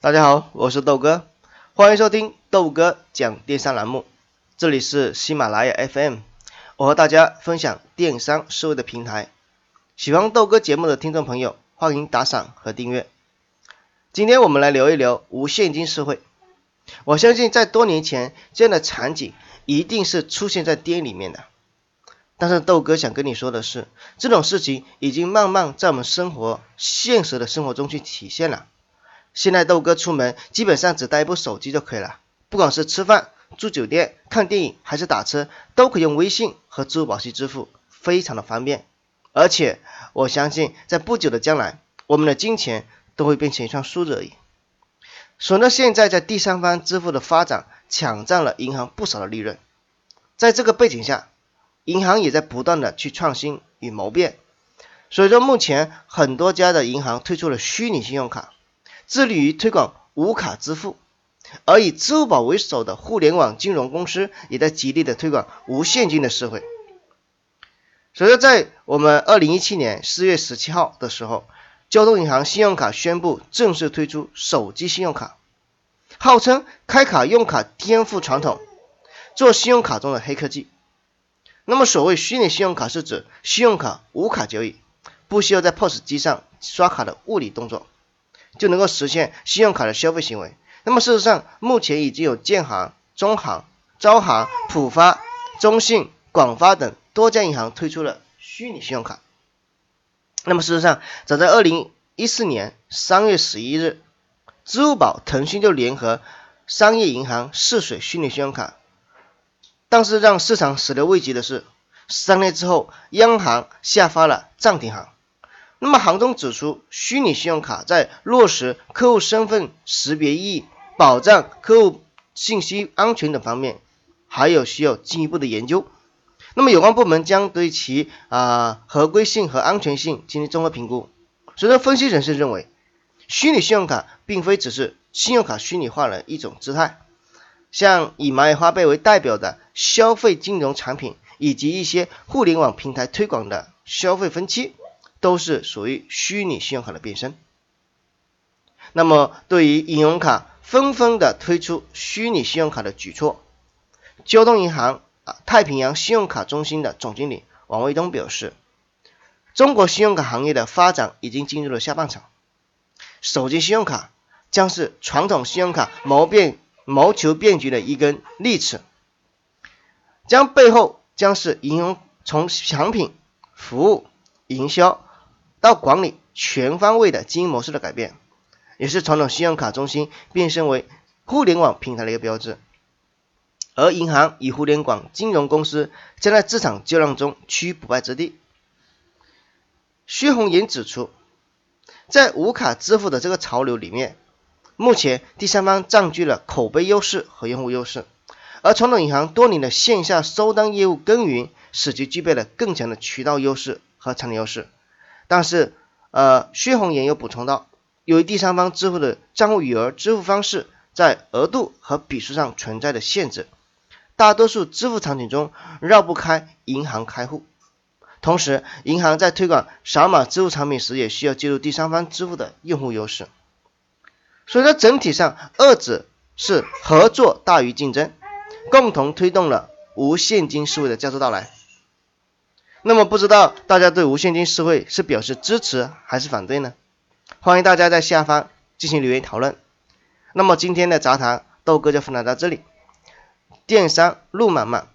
大家好，我是豆哥，欢迎收听豆哥讲电商栏目。这里是喜马拉雅 FM，我和大家分享电商思维的平台。喜欢豆哥节目的听众朋友，欢迎打赏和订阅。今天我们来聊一聊无现金社会。我相信在多年前，这样的场景一定是出现在店里面的。但是豆哥想跟你说的是，这种事情已经慢慢在我们生活现实的生活中去体现了。现在豆哥出门基本上只带一部手机就可以了，不管是吃饭、住酒店、看电影还是打车，都可以用微信和支付宝去支付，非常的方便。而且我相信，在不久的将来，我们的金钱都会变成一串数字而已。随着现在在第三方支付的发展，抢占了银行不少的利润。在这个背景下，银行也在不断的去创新与谋变。所以说，目前很多家的银行推出了虚拟信用卡。致力于推广无卡支付，而以支付宝为首的互联网金融公司也在极力的推广无现金的社会。所以说，在我们二零一七年四月十七号的时候，交通银行信用卡宣布正式推出手机信用卡，号称开卡用卡颠覆传统，做信用卡中的黑科技。那么，所谓虚拟信用卡是指信用卡无卡交易，不需要在 POS 机上刷卡的物理动作。就能够实现信用卡的消费行为。那么事实上，目前已经有建行、中行、招行、浦发、中信、广发等多家银行推出了虚拟信用卡。那么事实上，早在二零一四年三月十一日，支付宝、腾讯就联合商业银行试水虚拟信用卡。但是让市场始料未及的是，三天之后，央行下发了暂停函。那么，行中指出，虚拟信用卡在落实客户身份识别意义、保障客户信息安全等方面，还有需要进一步的研究。那么，有关部门将对其啊合规性和安全性进行综合评估。随着分析人士认为，虚拟信用卡并非只是信用卡虚拟化的一种姿态，像以蚂蚁花呗为代表的消费金融产品，以及一些互联网平台推广的消费分期。都是属于虚拟信用卡的变身。那么，对于银行卡纷纷的推出虚拟信用卡的举措，交通银行啊太平洋信用卡中心的总经理王卫东表示，中国信用卡行业的发展已经进入了下半场，手机信用卡将是传统信用卡谋变谋求变局的一根利齿，将背后将是银行从产品、服务、营销。到管理全方位的经营模式的改变，也是传统信用卡中心变身为互联网平台的一个标志。而银行与互联网金融公司将在这场较量中趋于不败之地。薛红岩指出，在无卡支付的这个潮流里面，目前第三方占据了口碑优势和用户优势，而传统银行多年的线下收单业务耕耘，使其具备了更强的渠道优势和产品优势。但是，呃，薛红岩又补充到，由于第三方支付的账户余额支付方式在额度和笔数上存在的限制，大多数支付场景中绕不开银行开户。同时，银行在推广扫码支付产品时，也需要借助第三方支付的用户优势。所以说，整体上，二者是合作大于竞争，共同推动了无现金思维的加速到来。那么不知道大家对无现金社会是表示支持还是反对呢？欢迎大家在下方进行留言讨论。那么今天的杂谈豆哥就分享到这里，电商路漫漫，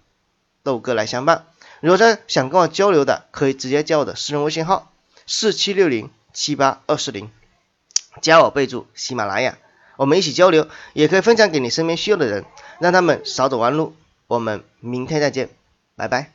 豆哥来相伴。如果说想跟我交流的，可以直接加我的私人微信号四七六零七八二四零，加我备注喜马拉雅，我们一起交流，也可以分享给你身边需要的人，让他们少走弯路。我们明天再见，拜拜。